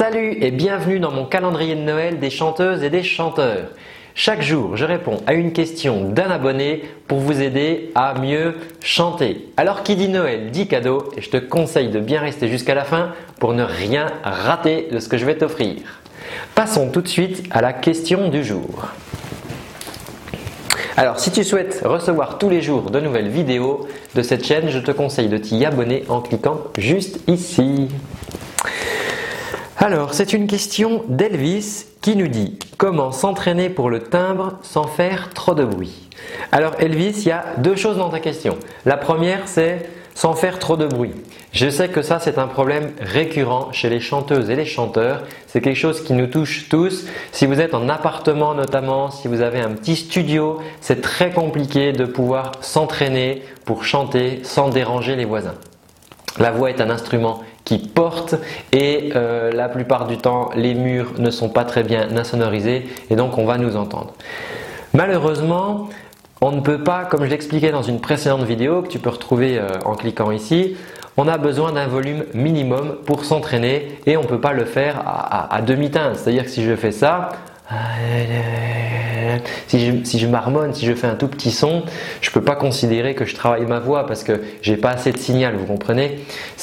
Salut et bienvenue dans mon calendrier de Noël des chanteuses et des chanteurs. Chaque jour, je réponds à une question d'un abonné pour vous aider à mieux chanter. Alors qui dit Noël dit cadeau et je te conseille de bien rester jusqu'à la fin pour ne rien rater de ce que je vais t'offrir. Passons tout de suite à la question du jour. Alors si tu souhaites recevoir tous les jours de nouvelles vidéos de cette chaîne, je te conseille de t'y abonner en cliquant juste ici. Alors, c'est une question d'Elvis qui nous dit comment s'entraîner pour le timbre sans faire trop de bruit? Alors Elvis, il y a deux choses dans ta question. La première, c'est sans faire trop de bruit. Je sais que ça, c'est un problème récurrent chez les chanteuses et les chanteurs. C'est quelque chose qui nous touche tous. Si vous êtes en appartement notamment, si vous avez un petit studio, c'est très compliqué de pouvoir s'entraîner pour chanter sans déranger les voisins. La voix est un instrument qui porte et euh, la plupart du temps les murs ne sont pas très bien insonorisés et donc on va nous entendre. Malheureusement, on ne peut pas, comme je l'expliquais dans une précédente vidéo que tu peux retrouver euh, en cliquant ici, on a besoin d'un volume minimum pour s'entraîner et on ne peut pas le faire à demi-teinte. C'est-à-dire que si je fais ça, si je, si marmonne, si je fais un tout petit son, je ne peux pas considérer que je travaille ma voix parce que j'ai pas assez de signal, vous comprenez?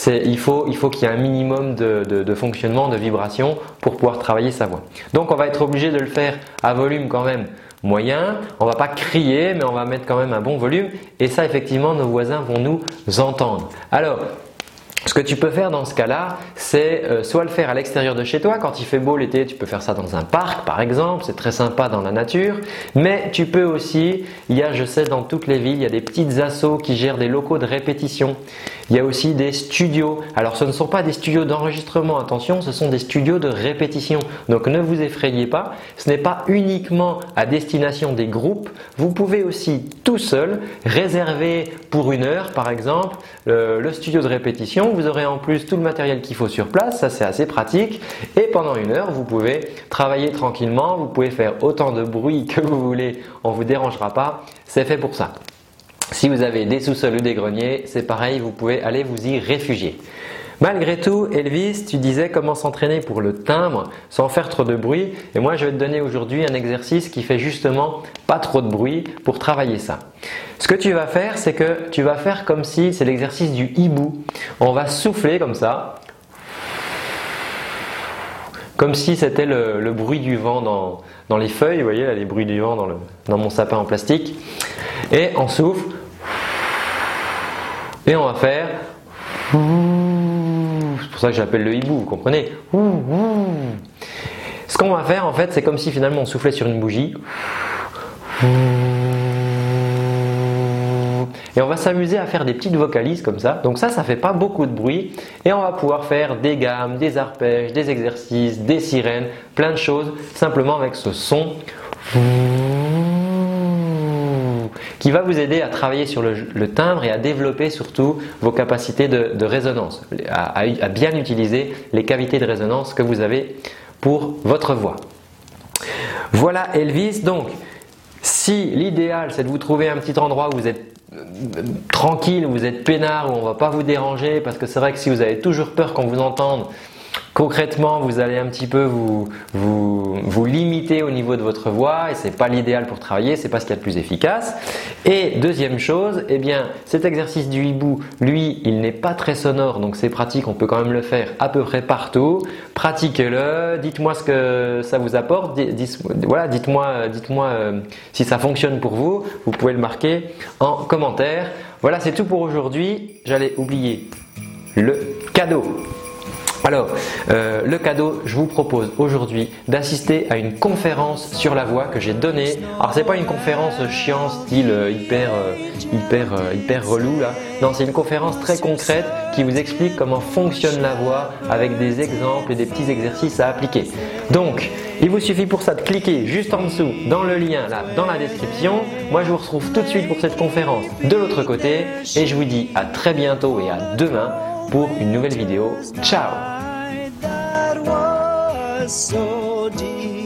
Il faut qu'il y ait un minimum de, fonctionnement, de vibration pour pouvoir travailler sa voix. Donc on va être obligé de le faire à volume quand même moyen. On va pas crier, mais on va mettre quand même un bon volume. Et ça, effectivement, nos voisins vont nous entendre. Alors, ce que tu peux faire dans ce cas-là, c'est euh, soit le faire à l'extérieur de chez toi, quand il fait beau l'été, tu peux faire ça dans un parc par exemple, c'est très sympa dans la nature, mais tu peux aussi, il y a, je sais, dans toutes les villes, il y a des petites assos qui gèrent des locaux de répétition. Il y a aussi des studios. Alors ce ne sont pas des studios d'enregistrement, attention, ce sont des studios de répétition. Donc ne vous effrayez pas, ce n'est pas uniquement à destination des groupes, vous pouvez aussi tout seul réserver pour une heure par exemple le studio de répétition vous aurez en plus tout le matériel qu'il faut sur place, ça c'est assez pratique. Et pendant une heure, vous pouvez travailler tranquillement, vous pouvez faire autant de bruit que vous voulez, on ne vous dérangera pas, c'est fait pour ça. Si vous avez des sous-sols ou des greniers, c'est pareil, vous pouvez aller vous y réfugier. Malgré tout, Elvis, tu disais comment s'entraîner pour le timbre sans faire trop de bruit. Et moi, je vais te donner aujourd'hui un exercice qui fait justement pas trop de bruit pour travailler ça. Ce que tu vas faire, c'est que tu vas faire comme si c'est l'exercice du hibou. On va souffler comme ça. Comme si c'était le, bruit du vent dans, les feuilles, vous voyez là, les bruits du vent dans, dans mon sapin en plastique. Et on souffle. Et on va faire c'est pour ça que j'appelle le hibou, vous comprenez Ce qu'on va faire en fait, c'est comme si finalement on soufflait sur une bougie. Et on va s'amuser à faire des petites vocalises comme ça. Donc ça, ça fait pas beaucoup de bruit. Et on va pouvoir faire des gammes, des arpèges, des exercices, des sirènes, plein de choses simplement avec ce son qui va vous aider à travailler sur le, timbre et à développer surtout vos capacités de, résonance, à, à, bien utiliser les cavités de résonance que vous avez pour votre voix. Voilà Elvis, donc si l'idéal c'est de vous trouver un petit endroit où vous êtes euh, tranquille, où vous êtes peinard, où on ne va pas vous déranger, parce que c'est vrai que si vous avez toujours peur qu'on vous entende, Concrètement, vous allez un petit peu vous, vous, limiter au niveau de votre voix et c'est pas l'idéal pour travailler, c'est pas ce qu'il y a de plus efficace. Et deuxième chose, eh bien, cet exercice du hibou, lui, il n'est pas très sonore, donc c'est pratique, on peut quand même le faire à peu près partout. Pratiquez-le, dites-moi ce que ça vous apporte, voilà, dites-moi, dites-moi euh, si ça fonctionne pour vous. Vous pouvez le marquer en commentaire. Voilà, c'est tout pour aujourd'hui. J'allais oublier le cadeau. Alors, euh, le cadeau, je vous propose aujourd'hui d'assister à une conférence sur la voix que j'ai donnée. Alors, c'est pas une conférence chiant, style euh, hyper, euh, hyper, hyper relou là. Non, c'est une conférence très concrète qui vous explique comment fonctionne la voix avec des exemples et des petits exercices à appliquer. Donc, il vous suffit pour ça de cliquer juste en dessous dans le lien là, dans la description. Moi, je vous retrouve tout de suite pour cette conférence de l'autre côté et je vous dis à très bientôt et à demain pour une nouvelle vidéo. Ciao so deep.